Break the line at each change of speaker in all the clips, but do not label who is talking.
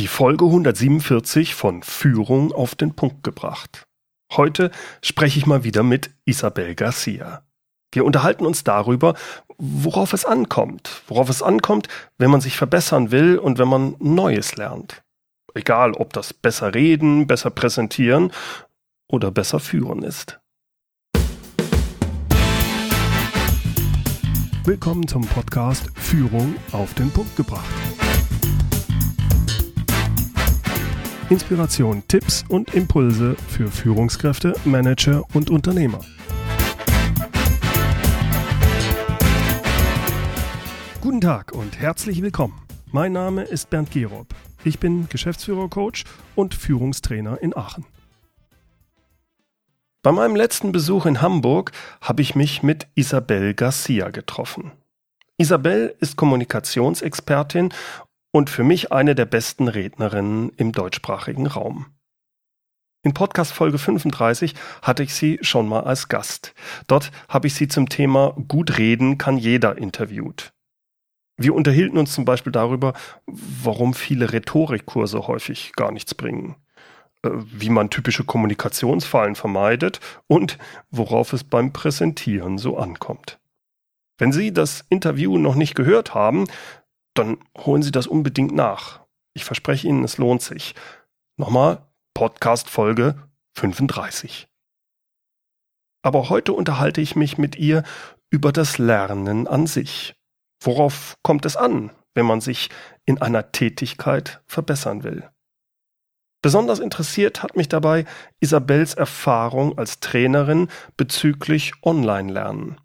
Die Folge 147 von Führung auf den Punkt gebracht. Heute spreche ich mal wieder mit Isabel Garcia. Wir unterhalten uns darüber, worauf es ankommt, worauf es ankommt, wenn man sich verbessern will und wenn man Neues lernt. Egal, ob das besser reden, besser präsentieren oder besser führen ist. Willkommen zum Podcast Führung auf den Punkt gebracht. Inspiration, Tipps und Impulse für Führungskräfte, Manager und Unternehmer. Guten Tag und herzlich willkommen. Mein Name ist Bernd Gerob. Ich bin Geschäftsführer-Coach und Führungstrainer in Aachen. Bei meinem letzten Besuch in Hamburg habe ich mich mit Isabel Garcia getroffen. Isabel ist Kommunikationsexpertin und für mich eine der besten Rednerinnen im deutschsprachigen Raum. In Podcast Folge 35 hatte ich sie schon mal als Gast. Dort habe ich sie zum Thema Gut reden kann jeder interviewt. Wir unterhielten uns zum Beispiel darüber, warum viele Rhetorikkurse häufig gar nichts bringen, äh, wie man typische Kommunikationsfallen vermeidet und worauf es beim Präsentieren so ankommt. Wenn Sie das Interview noch nicht gehört haben, dann holen Sie das unbedingt nach. Ich verspreche Ihnen, es lohnt sich. Nochmal Podcast Folge 35. Aber heute unterhalte ich mich mit ihr über das Lernen an sich. Worauf kommt es an, wenn man sich in einer Tätigkeit verbessern will? Besonders interessiert hat mich dabei Isabels Erfahrung als Trainerin bezüglich Online-Lernen.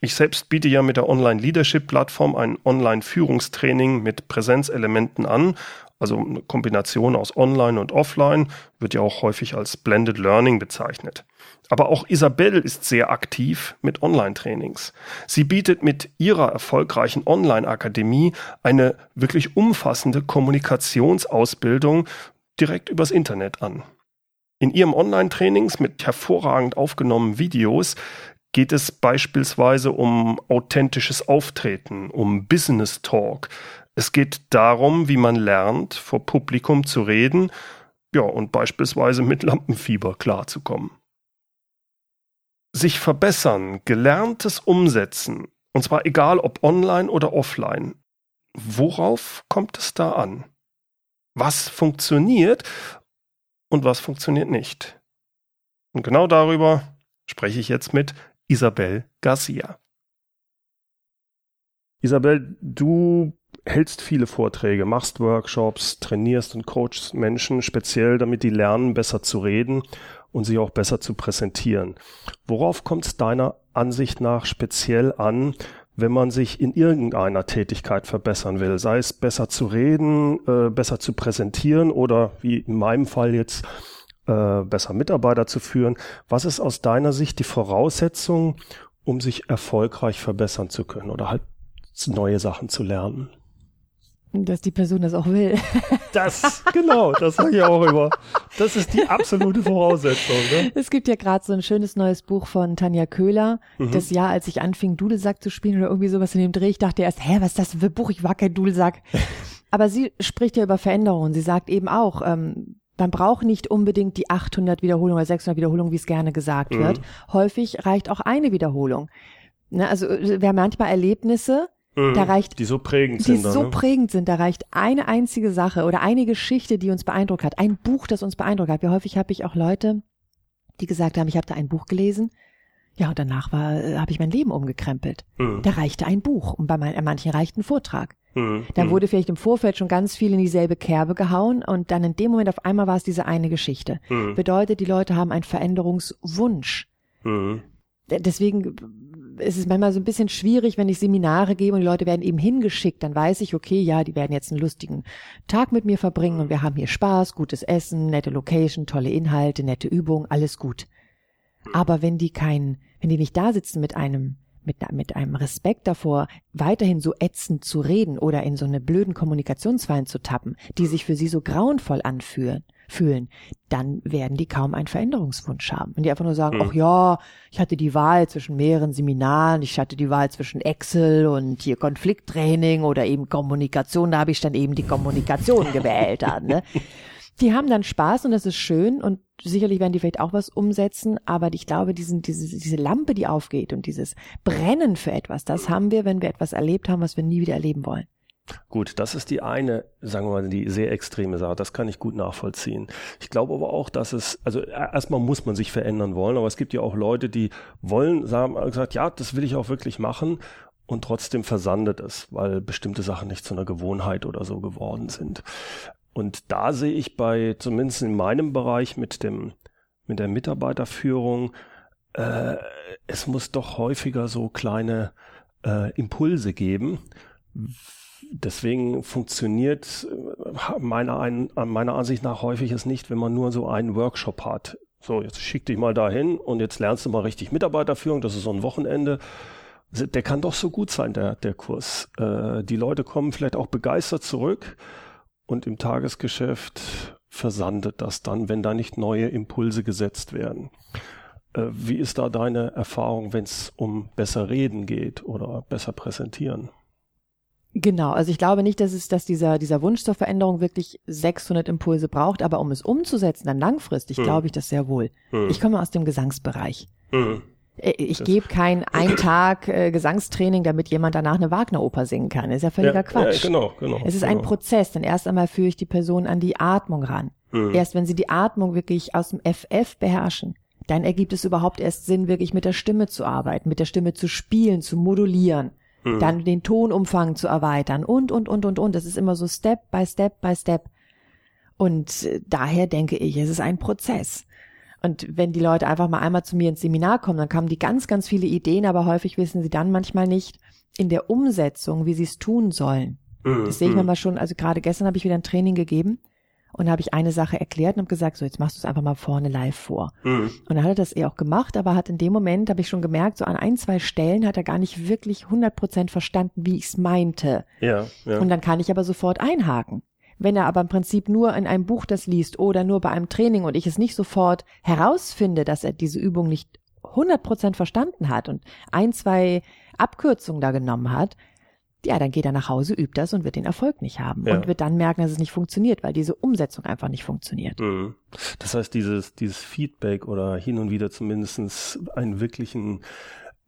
Ich selbst biete ja mit der Online-Leadership-Plattform ein Online-Führungstraining mit Präsenzelementen an, also eine Kombination aus Online und Offline, wird ja auch häufig als Blended Learning bezeichnet. Aber auch Isabel ist sehr aktiv mit Online-Trainings. Sie bietet mit ihrer erfolgreichen Online-Akademie eine wirklich umfassende Kommunikationsausbildung direkt übers Internet an. In ihrem Online-Trainings mit hervorragend aufgenommenen Videos geht es beispielsweise um authentisches Auftreten, um Business Talk. Es geht darum, wie man lernt, vor Publikum zu reden, ja, und beispielsweise mit Lampenfieber klarzukommen. Sich verbessern, gelerntes umsetzen, und zwar egal ob online oder offline. Worauf kommt es da an? Was funktioniert und was funktioniert nicht? Und genau darüber spreche ich jetzt mit Isabel Garcia. Isabel, du hältst viele Vorträge, machst Workshops, trainierst und coachst Menschen speziell, damit die lernen, besser zu reden und sich auch besser zu präsentieren. Worauf kommt es deiner Ansicht nach speziell an, wenn man sich in irgendeiner Tätigkeit verbessern will, sei es besser zu reden, äh, besser zu präsentieren oder wie in meinem Fall jetzt äh, besser Mitarbeiter zu führen. Was ist aus deiner Sicht die Voraussetzung, um sich erfolgreich verbessern zu können oder halt neue Sachen zu lernen?
Dass die Person das auch will.
Das, genau, das sage ich auch immer. Das ist die absolute Voraussetzung. Ne?
Es gibt ja gerade so ein schönes neues Buch von Tanja Köhler. Mhm. Das Jahr, als ich anfing, Dudelsack zu spielen oder irgendwie sowas in dem Dreh, ich dachte erst, hä, was ist das für ein Buch? Ich war kein Dudelsack. Aber sie spricht ja über Veränderungen. Sie sagt eben auch, ähm, man braucht nicht unbedingt die 800 Wiederholungen oder 600 Wiederholungen, wie es gerne gesagt mhm. wird. Häufig reicht auch eine Wiederholung. Ne, also wir haben manchmal Erlebnisse, mhm. da reicht
die so prägend
die
sind,
so
ne?
prägend sind, da reicht eine einzige Sache oder eine Geschichte, die uns beeindruckt hat, ein Buch, das uns beeindruckt hat. Wie häufig habe ich auch Leute, die gesagt haben, ich habe da ein Buch gelesen, ja, und danach war, äh, habe ich mein Leben umgekrempelt. Mhm. Da reichte ein Buch und bei manchen reicht ein Vortrag. Mhm. Da mhm. wurde vielleicht im Vorfeld schon ganz viel in dieselbe Kerbe gehauen und dann in dem Moment auf einmal war es diese eine Geschichte. Mhm. Bedeutet, die Leute haben einen Veränderungswunsch. Mhm. Deswegen ist es manchmal so ein bisschen schwierig, wenn ich Seminare gebe und die Leute werden eben hingeschickt, dann weiß ich, okay, ja, die werden jetzt einen lustigen Tag mit mir verbringen und wir haben hier Spaß, gutes Essen, nette Location, tolle Inhalte, nette Übungen, alles gut. Aber wenn die kein, wenn die nicht da sitzen mit einem mit, mit einem Respekt davor, weiterhin so ätzend zu reden oder in so eine blöden Kommunikationsfallen zu tappen, die sich für sie so grauenvoll anfühlen, fühlen, dann werden die kaum einen Veränderungswunsch haben. Wenn die einfach nur sagen,
Mhm.
ach ja, ich hatte die Wahl zwischen mehreren Seminaren, ich hatte die Wahl zwischen Excel und hier Konflikttraining oder eben Kommunikation, da habe ich dann eben die Kommunikation gewählt dann, ne? Die haben dann Spaß und das ist schön und sicherlich werden die vielleicht auch was umsetzen, aber ich glaube, diesen, diese, diese Lampe, die aufgeht und dieses Brennen für etwas, das haben wir, wenn wir etwas erlebt haben, was wir nie wieder erleben wollen.
Gut, das ist die eine, sagen wir mal, die sehr extreme Sache. Das kann ich gut nachvollziehen. Ich glaube aber auch, dass es, also e- erstmal muss man sich verändern wollen, aber es gibt ja auch Leute, die wollen, sagen, gesagt, ja, das will ich auch wirklich machen und trotzdem versandet es, weil bestimmte Sachen nicht zu einer Gewohnheit oder so geworden sind. Und da sehe ich bei, zumindest in meinem Bereich mit dem, mit der Mitarbeiterführung, äh, es muss doch häufiger so kleine äh, Impulse geben. Deswegen funktioniert äh, meiner, ein, meiner Ansicht nach häufig es nicht, wenn man nur so einen Workshop hat. So, jetzt schick dich mal dahin und jetzt lernst du mal richtig Mitarbeiterführung. Das ist so ein Wochenende. Der kann doch so gut sein, der, der Kurs. Äh, die Leute kommen vielleicht auch begeistert zurück und im Tagesgeschäft versandet das dann, wenn da nicht neue Impulse gesetzt werden. Äh, wie ist da deine Erfahrung, wenn es um besser reden geht oder besser präsentieren?
Genau, also ich glaube nicht, dass es, dass dieser, dieser Wunsch zur Veränderung wirklich 600 Impulse braucht, aber um es umzusetzen, dann langfristig,
Hm.
glaube ich das sehr wohl.
Hm.
Ich komme aus dem Gesangsbereich. Äh, Ich gebe kein ein Tag äh, Gesangstraining, damit jemand danach eine Wagner-Oper singen kann. ist ja völliger
ja,
Quatsch.
Ja, genau, genau.
Es ist
genau.
ein Prozess, denn erst einmal führe ich die Person an die Atmung ran.
Hm.
Erst wenn sie die Atmung wirklich aus dem FF beherrschen, dann ergibt es überhaupt erst Sinn, wirklich mit der Stimme zu arbeiten, mit der Stimme zu spielen, zu modulieren,
Hm.
dann den Tonumfang zu erweitern und, und, und, und, und. Das ist immer so Step by Step by Step. Und äh, daher denke ich, es ist ein Prozess. Und wenn die Leute einfach mal einmal zu mir ins Seminar kommen, dann kamen die ganz, ganz viele Ideen, aber häufig wissen sie dann manchmal nicht in der Umsetzung, wie sie es tun sollen.
Hm.
Das sehe ich
Hm.
manchmal schon, also gerade gestern habe ich wieder ein Training gegeben und da habe ich eine Sache erklärt und habe gesagt, so jetzt machst du es einfach mal vorne live vor.
Hm.
Und dann hat er das eh auch gemacht, aber hat in dem Moment, habe ich schon gemerkt, so an ein, zwei Stellen hat er gar nicht wirklich 100% verstanden, wie ich es meinte.
Ja, ja.
Und dann kann ich aber sofort einhaken. Wenn er aber im Prinzip nur in einem Buch das liest oder nur bei einem Training und ich es nicht sofort herausfinde, dass er diese Übung nicht 100% verstanden hat und ein, zwei Abkürzungen da genommen hat, ja, dann geht er nach Hause, übt das und wird den Erfolg nicht haben
Ja.
und wird dann merken, dass es nicht funktioniert, weil diese Umsetzung einfach nicht funktioniert.
Mhm. Das heißt, dieses, dieses Feedback oder hin und wieder zumindestens einen wirklichen,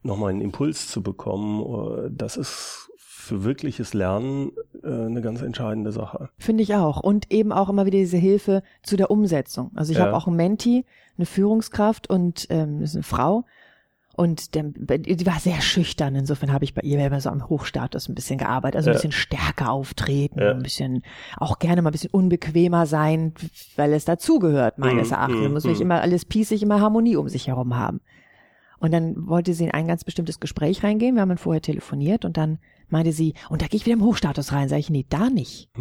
nochmal einen Impuls zu bekommen, äh, das ist für wirkliches Lernen äh, eine ganz entscheidende Sache.
Finde ich auch. Und eben auch immer wieder diese Hilfe zu der Umsetzung. Also ich
Ja.
habe auch einen Menti, eine Führungskraft und ähm, ist eine Frau. Und der, die war sehr schüchtern. Insofern habe ich bei ihr immer so am Hochstatus ein bisschen gearbeitet. Also ein
Ja.
bisschen stärker auftreten,
Ja.
ein bisschen, auch gerne mal ein bisschen unbequemer sein, weil es dazugehört, meines
Mhm,
Erachtens.
mhm,
Muss nicht
mhm.
immer alles piesig, immer Harmonie um sich herum haben. Und dann wollte sie in ein ganz bestimmtes Gespräch reingehen. Wir haben dann vorher telefoniert und dann meinte sie, und da gehe ich wieder im Hochstatus rein. Sag ich, nee, da nicht.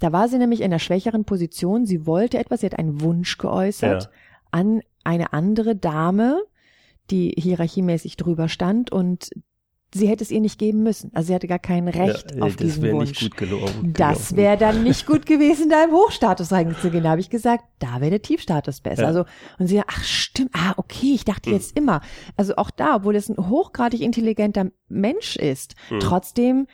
Da war sie nämlich in einer schwächeren Position. Sie wollte etwas, sie hat einen Wunsch geäußert
Ja.
an eine andere Dame, die hierarchiemäßig drüber stand und sie hätte es ihr nicht geben müssen. Also sie hatte gar kein Recht
ja,
auf diesen Wunsch.
nicht gut gelaufen.
Das wäre dann nicht gut gewesen, da im Hochstatus reinzugehen. Da habe ich gesagt, da wäre der Tiefstatus besser.
Ja.
Also und sie, ach stimmt, ah okay, ich dachte
Hm.
jetzt immer. Also auch da, obwohl es ein hochgradig intelligenter Mensch ist,
Hm.
trotzdem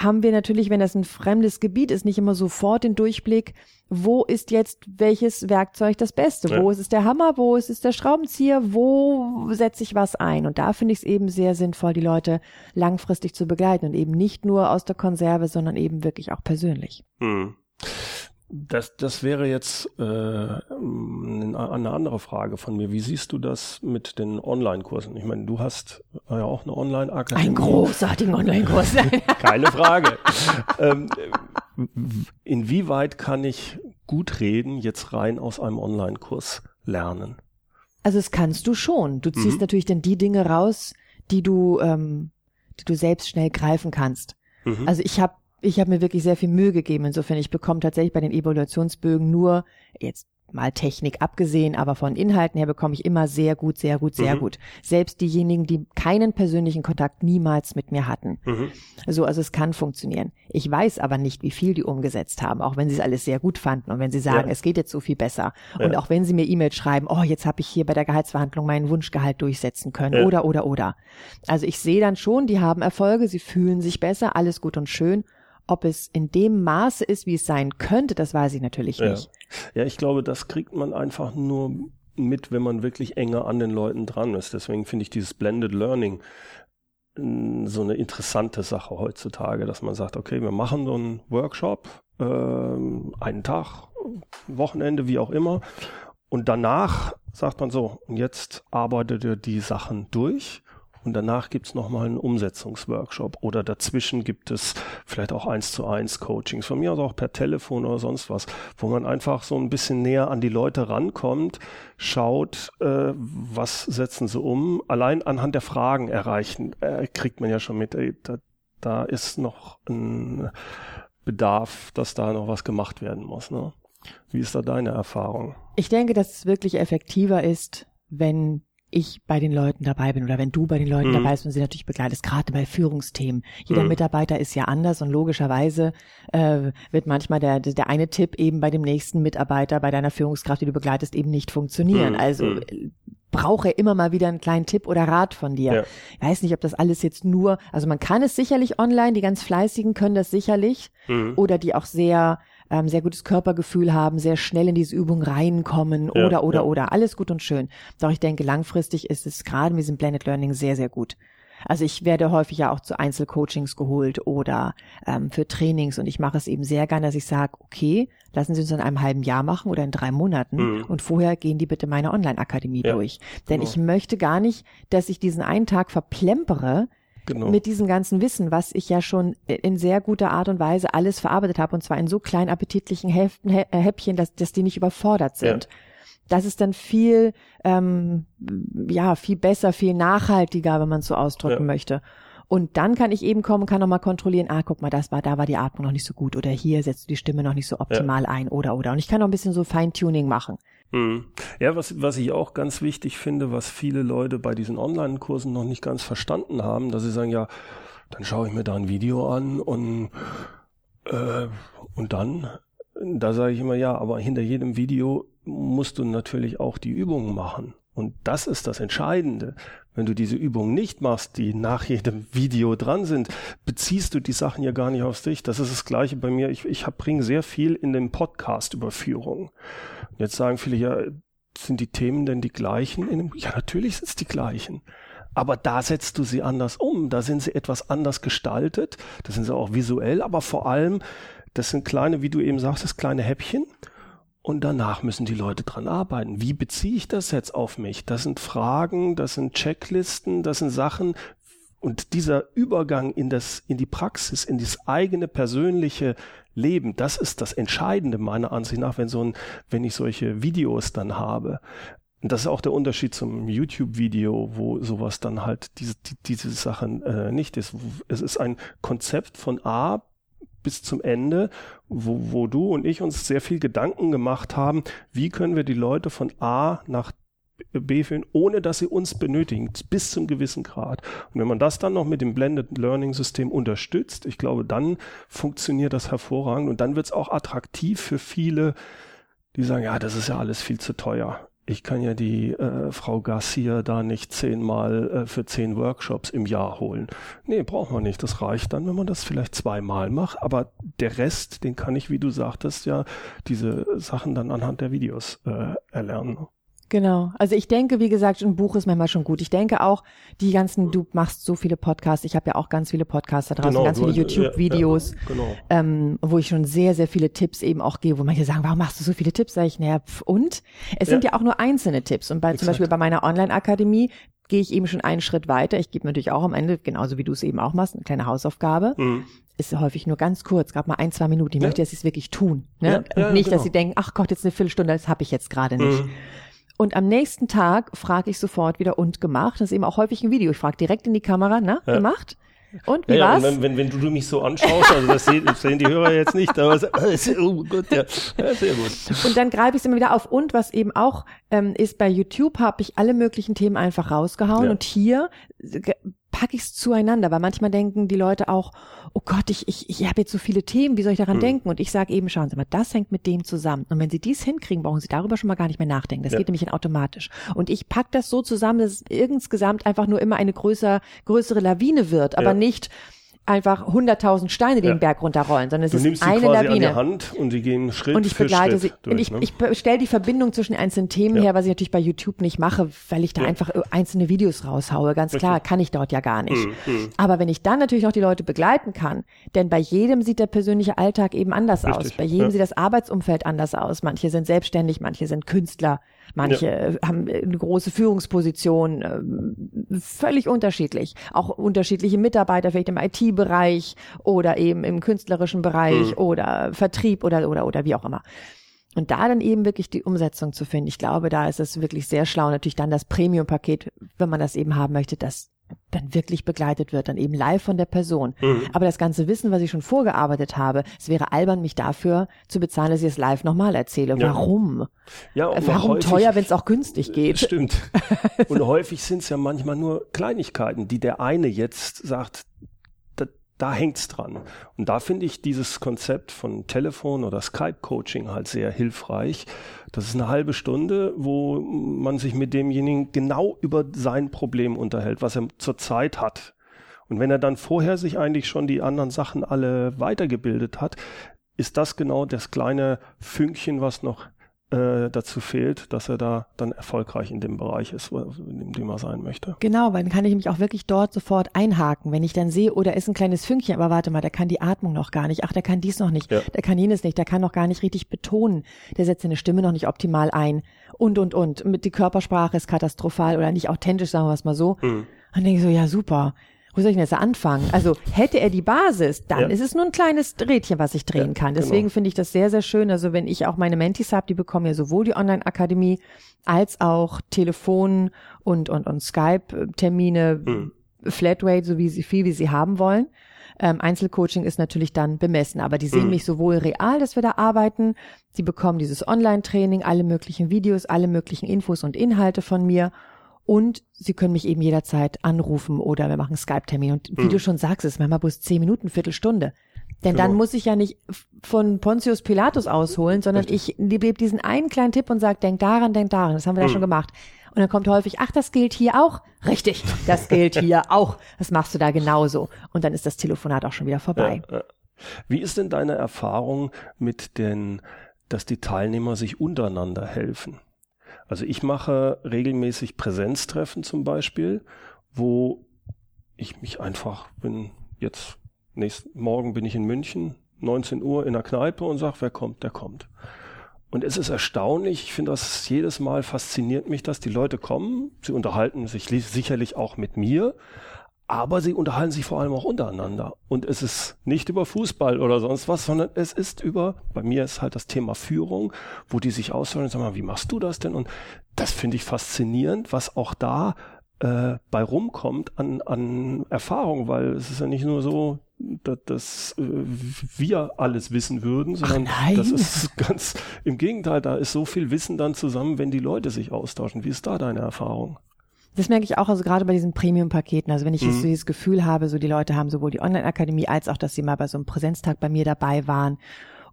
haben wir natürlich, wenn das ein fremdes Gebiet ist, nicht immer sofort den Durchblick, wo ist jetzt welches Werkzeug das Beste?
Ja.
Wo ist es der Hammer? Wo ist es der Schraubenzieher? Wo setze ich was ein? Und da finde ich es eben sehr sinnvoll, die Leute langfristig zu begleiten und eben nicht nur aus der Konserve, sondern eben wirklich auch persönlich.
Hm. Das, das wäre jetzt äh, eine andere Frage von mir. Wie siehst du das mit den Online-Kursen? Ich meine, du hast ja auch eine Online-Akademie.
Ein großartigen Online-Kurs.
Keine Frage. ähm, inwieweit kann ich gut reden jetzt rein aus einem Online-Kurs lernen?
Also das kannst du schon. Du ziehst
Mhm.
natürlich dann die Dinge raus, die du, ähm, die du selbst schnell greifen kannst.
Mhm.
Also ich habe ich hab mir wirklich sehr viel Mühe gegeben. Insofern, ich bekomme tatsächlich bei den Evaluationsbögen nur, jetzt mal Technik abgesehen, aber von Inhalten her bekomme ich immer sehr gut, sehr gut, sehr
Mhm.
gut. Selbst diejenigen, die keinen persönlichen Kontakt niemals mit mir hatten.
Mhm.
So, also es kann funktionieren. Ich weiß aber nicht, wie viel die umgesetzt haben, auch wenn sie es alles sehr gut fanden und wenn sie sagen,
Ja.
es geht jetzt so viel besser. Und
Ja.
auch wenn sie mir E-Mails schreiben, oh, jetzt habe ich hier bei der Gehaltsverhandlung meinen Wunschgehalt durchsetzen können
Ja.
oder, oder, oder. Also ich sehe dann schon, die haben Erfolge, sie fühlen sich besser, alles gut und schön. Ob es in dem Maße ist, wie es sein könnte, das weiß ich natürlich
Ja.
nicht.
ja, ich glaube, das kriegt man einfach nur mit, wenn man wirklich enger an den Leuten dran ist. Deswegen finde ich dieses Blended Learning mm, so eine interessante Sache heutzutage, dass man sagt, okay, wir machen so einen Workshop, ähm, einen Tag, Wochenende, wie auch immer. Und danach sagt man so, und jetzt arbeitet ihr die Sachen durch und danach gibt's noch nochmal einen Umsetzungsworkshop oder dazwischen gibt es vielleicht auch eins zu eins Coachings, von mir aus auch per Telefon oder sonst was, wo man einfach so ein bisschen näher an die Leute rankommt, schaut, äh, was setzen sie um. Allein anhand der Fragen erreichen, äh, kriegt man ja schon mit, ey, da, da ist noch ein Bedarf, dass da noch was gemacht werden muss. Ne? Wie ist da deine Erfahrung?
Ich denke, dass es wirklich effektiver ist, wenn ich bei den Leuten dabei bin oder wenn du bei den Leuten
Mhm.
dabei bist und sie natürlich begleitest, gerade bei Führungsthemen. Jeder
Mhm.
Mitarbeiter ist ja anders und logischerweise äh, wird manchmal der, der eine Tipp eben bei dem nächsten Mitarbeiter, bei deiner Führungskraft, die du begleitest, eben nicht funktionieren.
Mhm.
Also
Mhm.
äh, brauche immer mal wieder einen kleinen Tipp oder Rat von dir.
Ja.
Ich weiß nicht, ob das alles jetzt nur, also man kann es sicherlich online, die ganz fleißigen können das sicherlich
Mhm.
oder die auch sehr ähm, sehr gutes Körpergefühl haben, sehr schnell in diese Übung reinkommen
Ja,
oder oder
ja.
oder alles gut und schön. Doch ich denke, langfristig ist es gerade mit diesem Blended Learning sehr sehr gut. Also ich werde häufig ja auch zu Einzelcoachings geholt oder ähm, für Trainings und ich mache es eben sehr gerne, dass ich sage, okay, lassen Sie uns in einem halben Jahr machen oder in drei Monaten
Mhm.
und vorher gehen die bitte meine Online-Akademie
Ja,
durch. Denn
genau.
ich möchte gar nicht, dass ich diesen einen Tag verplempere,
Genau.
mit diesem ganzen Wissen, was ich ja schon in sehr guter Art und Weise alles verarbeitet habe, und zwar in so kleinen appetitlichen Häften, Hä- äh, Häppchen, dass, dass die nicht überfordert sind. Das ist dann viel, ähm, ja, viel besser, viel nachhaltiger, wenn man es so ausdrücken
Ja.
möchte. Und dann kann ich eben kommen, kann nochmal kontrollieren, ah, guck mal, das war, da war die Atmung noch nicht so gut oder hier setzt du die Stimme noch nicht so optimal ein oder oder. Und ich kann noch ein bisschen so Feintuning machen.
Mhm. Ja, was, was ich auch ganz wichtig finde, was viele Leute bei diesen Online-Kursen noch nicht ganz verstanden haben, dass sie sagen, ja, dann schaue ich mir da ein Video an und, äh, und dann, da sage ich immer, ja, aber hinter jedem Video musst du natürlich auch die Übungen machen. Und das ist das Entscheidende. Wenn du diese Übungen nicht machst, die nach jedem Video dran sind, beziehst du die Sachen ja gar nicht auf dich. Das ist das Gleiche bei mir. Ich, ich bringe sehr viel in den Podcast über Führung. Jetzt sagen viele, ja, sind die Themen denn die gleichen? Dem, ja, natürlich sind es die gleichen. Aber da setzt du sie anders um. Da sind sie etwas anders gestaltet. Da sind sie auch visuell, aber vor allem, das sind kleine, wie du eben sagst, das kleine Häppchen. Und danach müssen die Leute dran arbeiten. Wie beziehe ich das jetzt auf mich? Das sind Fragen, das sind Checklisten, das sind Sachen. Und dieser Übergang in das, in die Praxis, in das eigene persönliche Leben, das ist das Entscheidende meiner Ansicht nach, wenn so ein, wenn ich solche Videos dann habe. Und das ist auch der Unterschied zum YouTube-Video, wo sowas dann halt diese, die, diese Sachen äh, nicht ist. Es ist ein Konzept von A bis zum Ende, wo, wo du und ich uns sehr viel Gedanken gemacht haben, wie können wir die Leute von A nach B führen, ohne dass sie uns benötigen, bis zum gewissen Grad. Und wenn man das dann noch mit dem Blended Learning System unterstützt, ich glaube, dann funktioniert das hervorragend und dann wird es auch attraktiv für viele, die sagen, ja, das ist ja alles viel zu teuer. Ich kann ja die äh, Frau Garcia da nicht zehnmal äh, für zehn Workshops im Jahr holen. Nee, braucht man nicht. Das reicht dann, wenn man das vielleicht zweimal macht. Aber der Rest, den kann ich, wie du sagtest, ja, diese Sachen dann anhand der Videos äh, erlernen.
Genau. Also ich denke, wie gesagt, ein Buch ist manchmal schon gut. Ich denke auch, die ganzen, du machst so viele Podcasts, ich habe ja auch ganz viele Podcasts da draußen, ganz
du-
viele YouTube-Videos,
Ja, ja, genau.
ähm, wo ich schon sehr, sehr viele Tipps eben auch gebe, wo manche sagen, warum machst du so viele Tipps? Sag ich, naja, pf, und? Es sind ja auch nur einzelne Tipps. Und bei zum
Exakt.
Beispiel bei meiner Online-Akademie gehe ich eben schon einen Schritt weiter. Ich gebe natürlich auch am Ende, genauso wie du es eben auch machst, eine kleine Hausaufgabe.
Mhm.
Ist häufig nur ganz kurz, gerade mal ein, zwei Minuten. Ich
Ja.
möchte, dass sie es wirklich tun. Ne?
Ja,
Und
ja,
nicht,
genau.
dass sie denken, ach Gott, jetzt eine Viertelstunde, das habe ich jetzt gerade nicht.
Mhm.
Und am nächsten Tag frage ich sofort wieder und gemacht. Das ist eben auch häufig ein Video. Ich frage direkt in die Kamera, na,
Ja.
gemacht? Und wie
ja,
war's?
Ja, und wenn, wenn, wenn du mich so anschaust, also das sehen, das sehen die Hörer jetzt nicht, aber oh gut, ja, ja, sehr gut.
Und dann greife ich es immer wieder auf. Und was eben auch ähm, ist, bei YouTube habe ich alle möglichen Themen einfach rausgehauen.
Ja.
Und hier äh, packe ich es zueinander, weil manchmal denken die Leute auch, oh Gott, ich, ich, ich habe jetzt so viele Themen, wie soll ich daran
Hm.
denken? Und ich sage eben, schauen Sie mal, das hängt mit dem zusammen. Und wenn Sie dies hinkriegen, brauchen Sie darüber schon mal gar nicht mehr nachdenken. Das
Ja.
geht nämlich in automatisch. Und ich pack das so zusammen, dass es insgesamt einfach nur immer eine größer, größere Lawine wird, aber
Ja.
nicht einfach 100.000 Steine den
Ja.
Berg runterrollen, sondern es
Du
ist eine
quasi
Lawine.
an die Hand und die gehen Schritt
Und ich
für
begleite
Schritt
sie.
durch.
und ich,
ne?
ich stelle die Verbindung zwischen einzelnen Themen
Ja.
her, was ich natürlich bei YouTube nicht mache, weil ich da
Ja.
einfach äh, einzelne Videos raushaue. Ganz klar,
Richtig.
kann ich dort ja gar nicht.
Mhm, mhm.
Aber wenn ich dann natürlich noch die Leute begleiten kann, denn bei jedem sieht der persönliche Alltag eben anders aus.
Richtig,
Bei jedem sieht das Arbeitsumfeld anders aus. Manche sind selbstständig, manche sind Künstler, manche äh, haben äh, eine große Führungsposition, ähm, völlig unterschiedlich. Auch unterschiedliche Mitarbeiter, vielleicht im IT-Bereich oder eben im künstlerischen Bereich
Mhm.
oder Vertrieb oder, oder, oder wie auch immer. Und da dann eben wirklich die Umsetzung zu finden. Ich glaube, da ist es wirklich sehr schlau. Natürlich dann das Premium-Paket, wenn man das eben haben möchte, das dann wirklich begleitet wird, dann eben live von der Person.
Mhm.
Aber das ganze Wissen, was ich schon vorgearbeitet habe, es wäre albern, mich dafür zu bezahlen, dass ich es live nochmal erzähle.
Ja.
Warum?
Ja, und
Warum
häufig-
teuer, wenn es auch günstig geht?
Stimmt. Und häufig sind es ja manchmal nur Kleinigkeiten, die der eine jetzt sagt, da, hängt's dran. Und da finde ich dieses Konzept von Telefon oder Skype-Coaching halt sehr hilfreich. Das ist eine halbe Stunde, wo man sich mit demjenigen genau über sein Problem unterhält, was er zurzeit hat. Und wenn er dann vorher sich eigentlich schon die anderen Sachen alle weitergebildet hat, ist das genau das kleine Fünkchen, was noch äh, dazu fehlt, dass er da dann erfolgreich in dem Bereich ist, in dem er sein möchte.
Genau, weil dann kann ich mich auch wirklich dort sofort einhaken. Wenn ich dann sehe, oh, da ist ein kleines Fünkchen, aber warte mal, der kann die Atmung noch gar nicht. Ach, der kann dies noch nicht.
Ja.
Der kann jenes nicht. Der kann noch gar nicht richtig betonen. Der setzt seine Stimme noch nicht optimal ein. Und, und, und. Mit die Körpersprache ist katastrophal oder nicht authentisch, sagen wir es mal so.
Mhm.
Und denke ich so, ja, super. Wo soll ich denn jetzt anfangen? Also hätte er die Basis, dann
Ja.
ist es nur ein kleines Rädchen, was ich drehen
Ja,
kann.
genau.
Deswegen finde ich das sehr, sehr schön. Also wenn ich auch meine Mentis habe, die bekommen ja sowohl die Online-Akademie als auch Telefon und, und, und Skype-Termine,
Mhm.
Flatrate, so wie sie, viel wie sie haben wollen. Ähm, Einzelcoaching ist natürlich dann bemessen, aber die sehen
Mhm.
mich sowohl real, dass wir da arbeiten, sie bekommen dieses Online-Training, alle möglichen Videos, alle möglichen Infos und Inhalte von mir und sie können mich eben jederzeit anrufen oder wir machen Skype-Termin. Und wie
Mhm.
du schon sagst, es ist manchmal bloß zehn Minuten, Viertelstunde. Denn
Genau.
dann muss ich ja nicht von Pontius Pilatus ausholen, sondern ich gebe diesen einen kleinen Tipp und sage, denk daran, denk daran. Das haben wir ja
Mhm.
schon gemacht. Und dann kommt häufig, ach, das gilt hier auch. Richtig, das gilt hier auch. Das machst du da genauso. Und dann ist das Telefonat auch schon wieder vorbei.
Ja, ja. Wie ist denn deine Erfahrung mit den, dass die Teilnehmer sich untereinander helfen? Also ich mache regelmäßig Präsenztreffen zum Beispiel, wo ich mich einfach bin, jetzt nächsten Morgen bin ich in München, 19 Uhr in der Kneipe und sage, wer kommt, der kommt. Und es ist erstaunlich, ich finde das jedes Mal fasziniert mich, dass die Leute kommen, sie unterhalten sich li- sicherlich auch mit mir, aber sie unterhalten sich vor allem auch untereinander. Und es ist nicht über Fußball oder sonst was, sondern es ist über, bei mir ist halt das Thema Führung, wo die sich austauschen und sagen, mal, wie machst du das denn? Und das finde ich faszinierend, was auch da äh, bei rumkommt an, an Erfahrung, weil es ist ja nicht nur so, dass, dass äh, wir alles wissen würden, sondern das ist ganz im Gegenteil, da ist so viel Wissen dann zusammen, wenn die Leute sich austauschen. Wie ist da deine Erfahrung?
Das merke ich auch, also gerade bei diesen Premium-Paketen. Also wenn ich
Mhm.
so dieses Gefühl habe, so die Leute haben sowohl die Online-Akademie als auch, dass sie mal bei so einem Präsenztag bei mir dabei waren.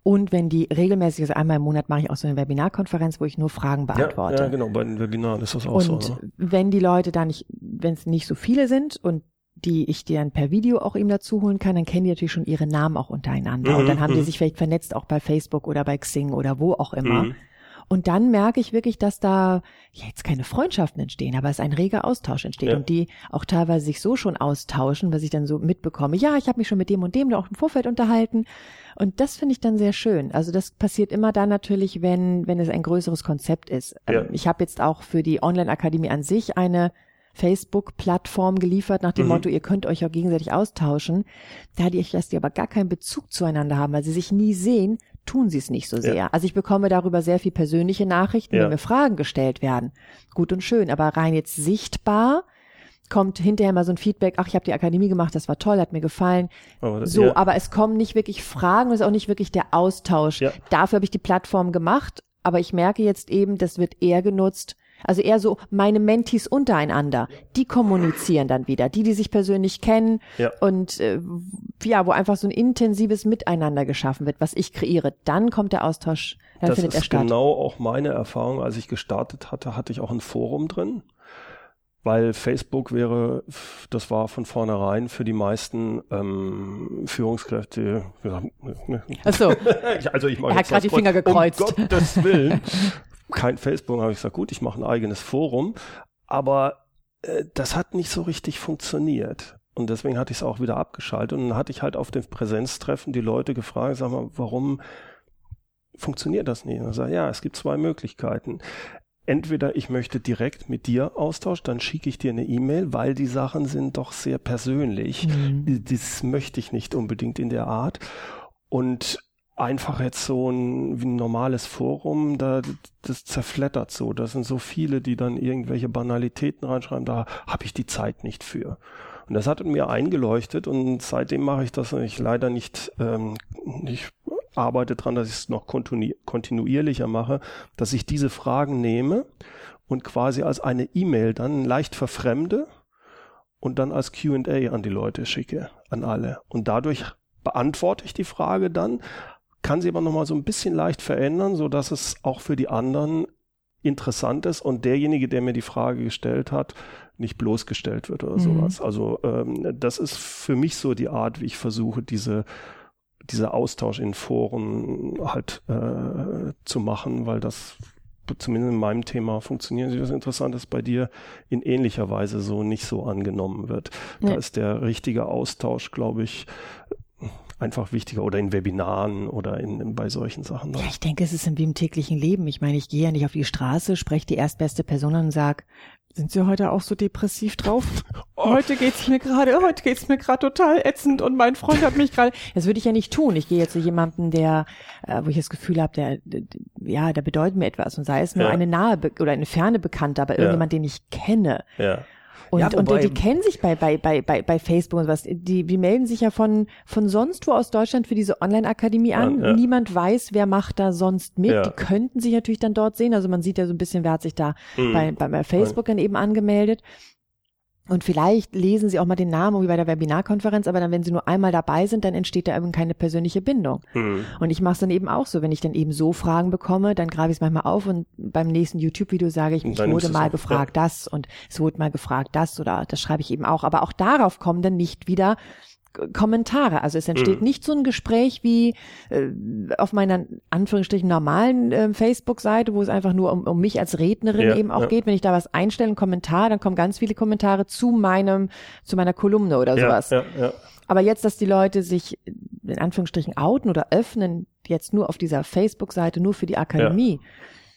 Und wenn die regelmäßig, also einmal im Monat mache ich auch so eine Webinarkonferenz, wo ich nur Fragen beantworte.
Ja, ja, genau, bei den Webinaren ist das auch so.
Und
Ne?
wenn die Leute da nicht, wenn es nicht so viele sind und die ich dir dann per Video auch eben dazu holen kann, dann kennen die natürlich schon ihre Namen auch untereinander.
Mhm,
und dann haben die
mhm.
sich vielleicht vernetzt auch bei Facebook oder bei Xing oder wo auch immer.
Mhm.
Und dann merke ich wirklich, dass da ja, jetzt keine Freundschaften entstehen, aber es ein reger Austausch entsteht
Ja.
und die auch teilweise sich so schon austauschen, was ich dann so mitbekomme. Ja, ich habe mich schon mit dem und dem da auch im Vorfeld unterhalten und das finde ich dann sehr schön. Also das passiert immer dann natürlich, wenn wenn es ein größeres Konzept ist.
Ja.
Ähm, Ich habe jetzt auch für die Online-Akademie an sich eine Facebook-Plattform geliefert nach dem
Mhm.
Motto, ihr könnt euch auch gegenseitig austauschen. Da die, dass die aber gar keinen Bezug zueinander haben, weil sie sich nie sehen, tun sie es nicht so sehr. Also ich bekomme darüber sehr viel persönliche Nachrichten,
Ja.
wenn mir Fragen gestellt werden. Gut und schön, aber rein jetzt sichtbar kommt hinterher mal so ein Feedback, ach, ich habe die Akademie gemacht, das war toll, hat mir gefallen. Aber das, so, ja. aber es kommen nicht wirklich Fragen, es ist auch nicht wirklich der Austausch. Ja. Dafür habe ich die Plattform gemacht, aber ich merke jetzt eben, das wird eher genutzt, also eher so meine Mentis untereinander, die kommunizieren dann wieder, die, die sich persönlich kennen ja. und äh, ja, wo einfach so ein intensives Miteinander geschaffen wird, was ich kreiere. Dann kommt der Austausch, dann
das
findet
er
statt.
Das ist genau auch meine Erfahrung, als ich gestartet hatte, hatte ich auch ein Forum drin weil Facebook wäre, das war von vornherein für die meisten ähm, Führungskräfte.
Ach so.
also ich
er hat gerade die Finger gekreuzt.
Um Gottes Willen. Kein Facebook, habe ich gesagt, gut, ich mache ein eigenes Forum, aber äh, das hat nicht so richtig funktioniert. Und deswegen hatte ich es auch wieder abgeschaltet. Und dann hatte ich halt auf dem Präsenztreffen die Leute gefragt, sag mal, warum funktioniert das nicht? Und ich sage, ja, es gibt zwei Möglichkeiten entweder ich möchte direkt mit dir austauschen, dann schicke ich dir eine E-Mail, weil die Sachen sind doch sehr persönlich. Mhm. Das möchte ich nicht unbedingt in der Art. Und einfach jetzt so ein, wie ein normales Forum, da das zerflettert so. Da sind so viele, die dann irgendwelche Banalitäten reinschreiben, da habe ich die Zeit nicht für. Und das hat mir eingeleuchtet und seitdem mache ich das ich leider nicht, ähm, nicht arbeite dran, dass ich es noch kontinu kontinuierlicher mache, dass ich diese Fragen nehme und quasi als eine E-Mail dann leicht verfremde und dann als Q&A an die Leute schicke, an alle. Und dadurch beantworte ich die Frage dann, kann sie aber nochmal so ein bisschen leicht verändern, so dass es auch für die anderen interessant ist und derjenige, der mir die Frage gestellt hat, nicht bloßgestellt wird oder mhm. sowas. Also ähm, das ist für mich so die Art, wie ich versuche, diese dieser Austausch in Foren halt äh, zu machen, weil das zumindest in meinem Thema funktioniert. Das Interessante ist bei dir in ähnlicher Weise so nicht so angenommen wird. Da ist der richtige Austausch, glaube ich, einfach wichtiger oder in Webinaren oder in, in, bei solchen Sachen.
Ja, ich denke, es ist wie im täglichen Leben. Ich meine, ich gehe ja nicht auf die Straße, spreche die erstbeste Person und sag, sind Sie heute auch so depressiv drauf? Oh. Heute geht's mir gerade, heute geht's mir gerade total ätzend und mein Freund hat mich gerade. Das würde ich ja nicht tun. Ich gehe jetzt zu jemandem, der, äh, wo ich das Gefühl habe, der, der, ja, der bedeutet mir etwas und sei es nur ja. eine nahe oder eine ferne Bekannte, aber irgendjemand, ja. den ich kenne. Ja. Und, ja, und die kennen sich bei, bei, bei, bei, bei Facebook und was. Die, die melden sich ja von, von sonst wo aus Deutschland für diese Online-Akademie an. Ja, Niemand weiß, wer macht da sonst mit. Die könnten sich natürlich dann dort sehen. Also man sieht ja so ein bisschen, wer hat sich da mhm. bei, bei Facebook dann eben angemeldet. Und vielleicht lesen Sie auch mal den Namen wie bei der Webinarkonferenz, aber dann, wenn Sie nur einmal dabei sind, dann entsteht da eben keine persönliche Bindung. Mhm. Und ich mache es dann eben auch so, wenn ich dann eben so Fragen bekomme, dann greife ich es manchmal auf und beim nächsten YouTube-Video sage ich, ich wurde mal gefragt ja. das und es wurde mal gefragt das oder das schreibe ich eben auch. Aber auch darauf kommen dann nicht wieder Kommentare. Also es entsteht mhm. nicht so ein Gespräch wie äh, auf meiner Anführungsstrichen normalen äh, Facebook-Seite, wo es einfach nur um, um mich als Rednerin ja, eben auch ja. geht. Wenn ich da was einstelle, einen Kommentar, dann kommen ganz viele Kommentare zu meinem, zu meiner Kolumne oder sowas. Ja, ja, Aber jetzt, dass die Leute sich in Anführungsstrichen outen oder öffnen, jetzt nur auf dieser Facebook-Seite, nur für die Akademie,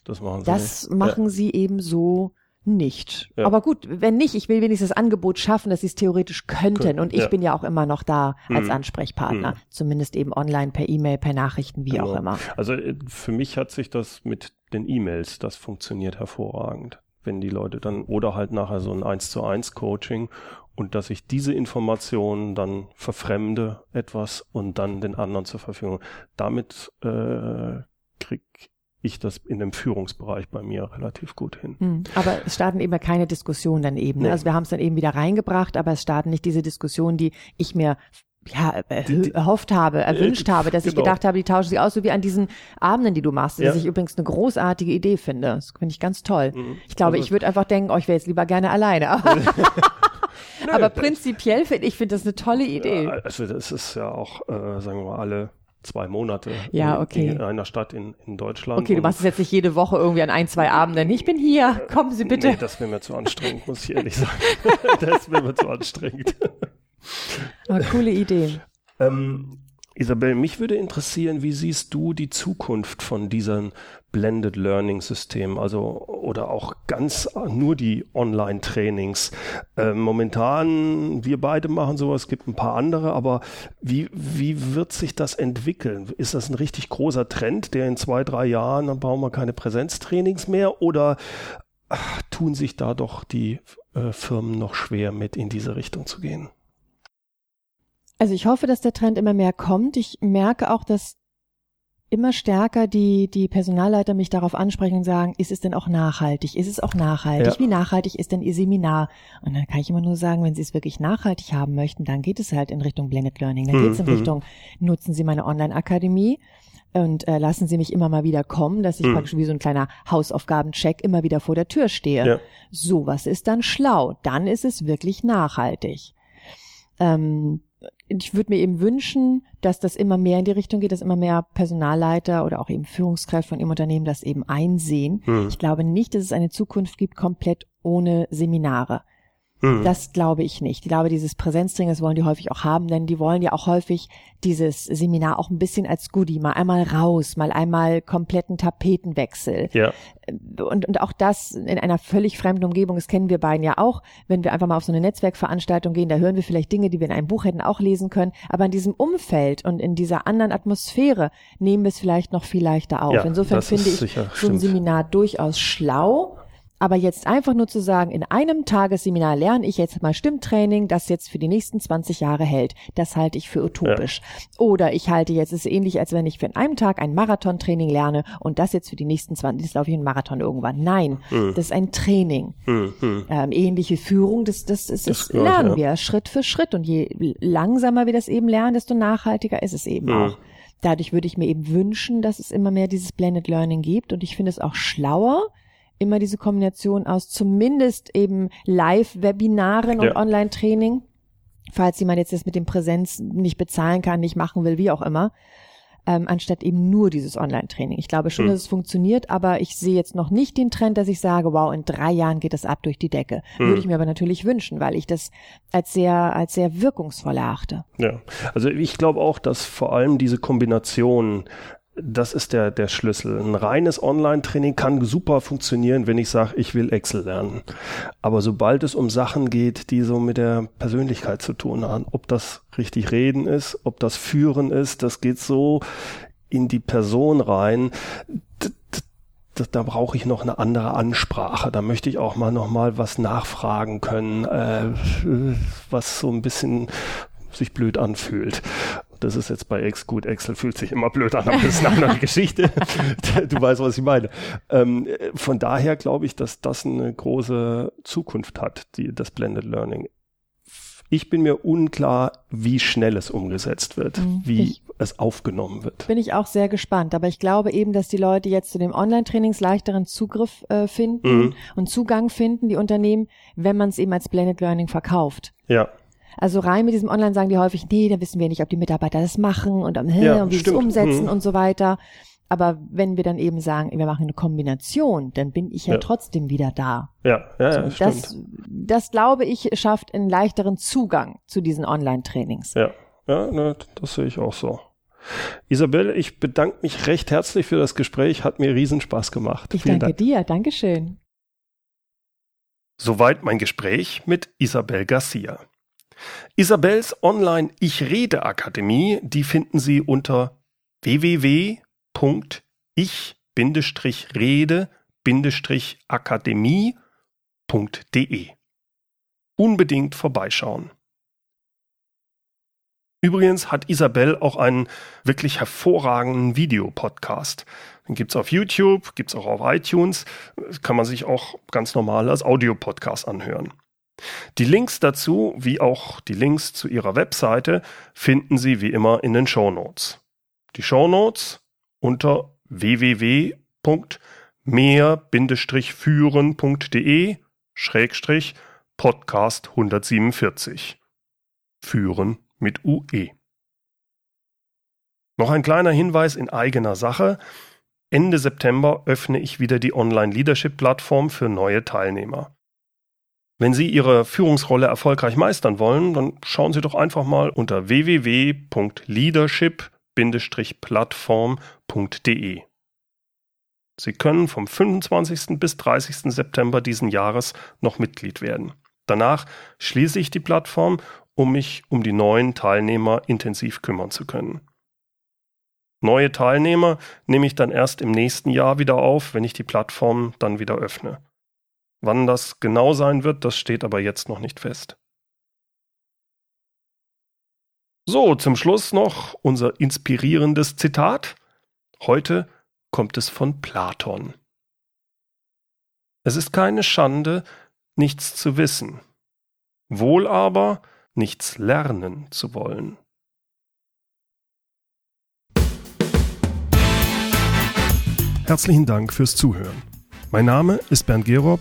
das machen sie, das machen sie eben so nicht. Ja. Aber gut, wenn nicht, ich will wenigstens das Angebot schaffen, dass sie es theoretisch könnten. Und ich ja. bin ja auch immer noch da als mhm. Ansprechpartner. Mhm. Zumindest eben online, per E-Mail, per Nachrichten, wie genau. auch immer.
Also äh, für mich hat sich das mit den E-Mails, das funktioniert hervorragend. Wenn die Leute dann, oder halt nachher so ein 1 zu 1 Coaching und dass ich diese Informationen dann verfremde etwas und dann den anderen zur Verfügung. Damit äh, krieg ich das in dem Führungsbereich bei mir relativ gut hin.
Hm. Aber es starten eben keine Diskussionen dann eben. Ne? Nee. Also wir haben es dann eben wieder reingebracht, aber es starten nicht diese Diskussionen, die ich mir ja, erhofft habe, erwünscht habe, dass genau. ich gedacht habe, die tauschen sich aus, so wie an diesen Abenden, die du machst, ja. was ich übrigens eine großartige Idee finde. Das finde ich ganz toll. Mhm. Ich glaube, also ich würde einfach denken, oh, ich wäre jetzt lieber gerne alleine. Aber, aber prinzipiell finde ich, finde das eine tolle Idee. Ja,
also das ist ja auch, äh, sagen wir mal, alle zwei Monate
ja, okay.
in, einer Stadt in, in Deutschland.
Okay, du machst es jetzt nicht jede Woche irgendwie an ein, zwei Abenden. Ich bin hier, kommen Sie bitte. Nee,
das wäre mir zu anstrengend, muss ich ehrlich sagen. das wäre mir zu anstrengend.
Aber coole Idee.
Ähm, Isabel, mich würde interessieren, wie siehst du die Zukunft von diesen Blended Learning Systemen, also oder auch ganz nur die Online-Trainings. Äh, momentan, wir beide machen sowas, gibt ein paar andere, aber wie, wie wird sich das entwickeln? Ist das ein richtig großer Trend, der in zwei, drei Jahren, dann brauchen wir keine Präsenztrainings mehr oder ach, tun sich da doch die äh, Firmen noch schwer mit in diese Richtung zu gehen.
Also ich hoffe, dass der Trend immer mehr kommt. Ich merke auch, dass immer stärker die, die Personalleiter mich darauf ansprechen und sagen, ist es denn auch nachhaltig? Ist es auch nachhaltig? Ja. Wie nachhaltig ist denn Ihr Seminar? Und dann kann ich immer nur sagen, wenn Sie es wirklich nachhaltig haben möchten, dann geht es halt in Richtung Blended Learning. Dann geht es in mhm. Richtung, nutzen Sie meine Online-Akademie und äh, lassen Sie mich immer mal wieder kommen, dass ich mhm. praktisch wie so ein kleiner Hausaufgabencheck immer wieder vor der Tür stehe. Ja. Sowas ist dann schlau. Dann ist es wirklich nachhaltig. Ähm, ich würde mir eben wünschen, dass das immer mehr in die Richtung geht, dass immer mehr Personalleiter oder auch eben Führungskräfte von ihrem Unternehmen das eben einsehen. Mhm. Ich glaube nicht, dass es eine Zukunft gibt komplett ohne Seminare. Mhm. Das glaube ich nicht. Ich glaube, dieses Präsenztraining, das wollen die häufig auch haben, denn die wollen ja auch häufig dieses Seminar auch ein bisschen als Goodie, mal einmal raus, mal einmal kompletten Tapetenwechsel. Ja. Und, und auch das in einer völlig fremden Umgebung, das kennen wir beiden ja auch, wenn wir einfach mal auf so eine Netzwerkveranstaltung gehen, da hören wir vielleicht Dinge, die wir in einem Buch hätten auch lesen können, aber in diesem Umfeld und in dieser anderen Atmosphäre nehmen wir es vielleicht noch viel leichter auf. Ja, Insofern finde ich sicher, so ein Seminar durchaus schlau aber jetzt einfach nur zu sagen, in einem Tagesseminar lerne ich jetzt mal Stimmtraining, das jetzt für die nächsten 20 Jahre hält, das halte ich für utopisch. Ja. Oder ich halte jetzt, es ist ähnlich, als wenn ich für einen Tag ein Marathontraining lerne und das jetzt für die nächsten 20, das laufe ich einen Marathon irgendwann. Nein, hm. das ist ein Training. Hm, hm. Ähm, ähnliche Führung, das, das, das, das, das lernen ja. wir Schritt für Schritt und je langsamer wir das eben lernen, desto nachhaltiger ist es eben hm. auch. Dadurch würde ich mir eben wünschen, dass es immer mehr dieses Blended Learning gibt und ich finde es auch schlauer, immer diese Kombination aus zumindest eben Live-Webinaren und Online-Training, falls jemand jetzt das mit dem Präsenz nicht bezahlen kann, nicht machen will, wie auch immer, ähm, anstatt eben nur dieses Online-Training. Ich glaube schon, hm. dass es funktioniert, aber ich sehe jetzt noch nicht den Trend, dass ich sage, wow, in drei Jahren geht das ab durch die Decke. Hm. Würde ich mir aber natürlich wünschen, weil ich das als sehr, als sehr wirkungsvoll erachte.
Ja, also ich glaube auch, dass vor allem diese Kombination das ist der, der Schlüssel. Ein reines Online-Training kann super funktionieren, wenn ich sage, ich will Excel lernen. Aber sobald es um Sachen geht, die so mit der Persönlichkeit zu tun haben, ob das richtig reden ist, ob das führen ist, das geht so in die Person rein. Da, da brauche ich noch eine andere Ansprache. Da möchte ich auch mal noch mal was nachfragen können, äh, was so ein bisschen sich blöd anfühlt. Das ist jetzt bei Ex gut. Excel fühlt sich immer blöd an, aber das ist eine andere Geschichte. du weißt, was ich meine. Ähm, von daher glaube ich, dass das eine große Zukunft hat, die, das Blended Learning. Ich bin mir unklar, wie schnell es umgesetzt wird, mhm. wie ich, es aufgenommen wird.
Bin ich auch sehr gespannt. Aber ich glaube eben, dass die Leute jetzt zu den Online-Trainings leichteren Zugriff äh, finden mhm. und Zugang finden, die Unternehmen, wenn man es eben als Blended Learning verkauft.
Ja.
Also rein mit diesem Online sagen die häufig, nee, da wissen wir nicht, ob die Mitarbeiter das machen und, äh, ja, und wie sie es umsetzen mhm. und so weiter. Aber wenn wir dann eben sagen, wir machen eine Kombination, dann bin ich ja, ja. trotzdem wieder da.
Ja, ja, ja
so, das, das glaube ich schafft einen leichteren Zugang zu diesen Online-Trainings.
Ja, ja, ne, das sehe ich auch so. Isabel, ich bedanke mich recht herzlich für das Gespräch. Hat mir Riesenspaß gemacht.
Ich Vielen danke Dank. dir. Dankeschön.
Soweit mein Gespräch mit Isabel Garcia. Isabels Online Ich Rede Akademie, die finden Sie unter www.ich-rede-akademie.de. Unbedingt vorbeischauen. Übrigens hat Isabel auch einen wirklich hervorragenden Videopodcast. Den gibt's auf YouTube, gibt's auch auf iTunes, kann man sich auch ganz normal als Audiopodcast anhören. Die Links dazu, wie auch die Links zu ihrer Webseite, finden Sie wie immer in den Show Notes. Die Show Notes unter www.mehr-führen.de Schrägstrich Podcast 147. Führen mit UE. Noch ein kleiner Hinweis in eigener Sache. Ende September öffne ich wieder die Online Leadership Plattform für neue Teilnehmer. Wenn Sie Ihre Führungsrolle erfolgreich meistern wollen, dann schauen Sie doch einfach mal unter www.leadership-plattform.de. Sie können vom 25. bis 30. September diesen Jahres noch Mitglied werden. Danach schließe ich die Plattform, um mich um die neuen Teilnehmer intensiv kümmern zu können. Neue Teilnehmer nehme ich dann erst im nächsten Jahr wieder auf, wenn ich die Plattform dann wieder öffne. Wann das genau sein wird, das steht aber jetzt noch nicht fest. So, zum Schluss noch unser inspirierendes Zitat. Heute kommt es von Platon. Es ist keine Schande, nichts zu wissen, wohl aber nichts lernen zu wollen. Herzlichen Dank fürs Zuhören. Mein Name ist Bernd Gerob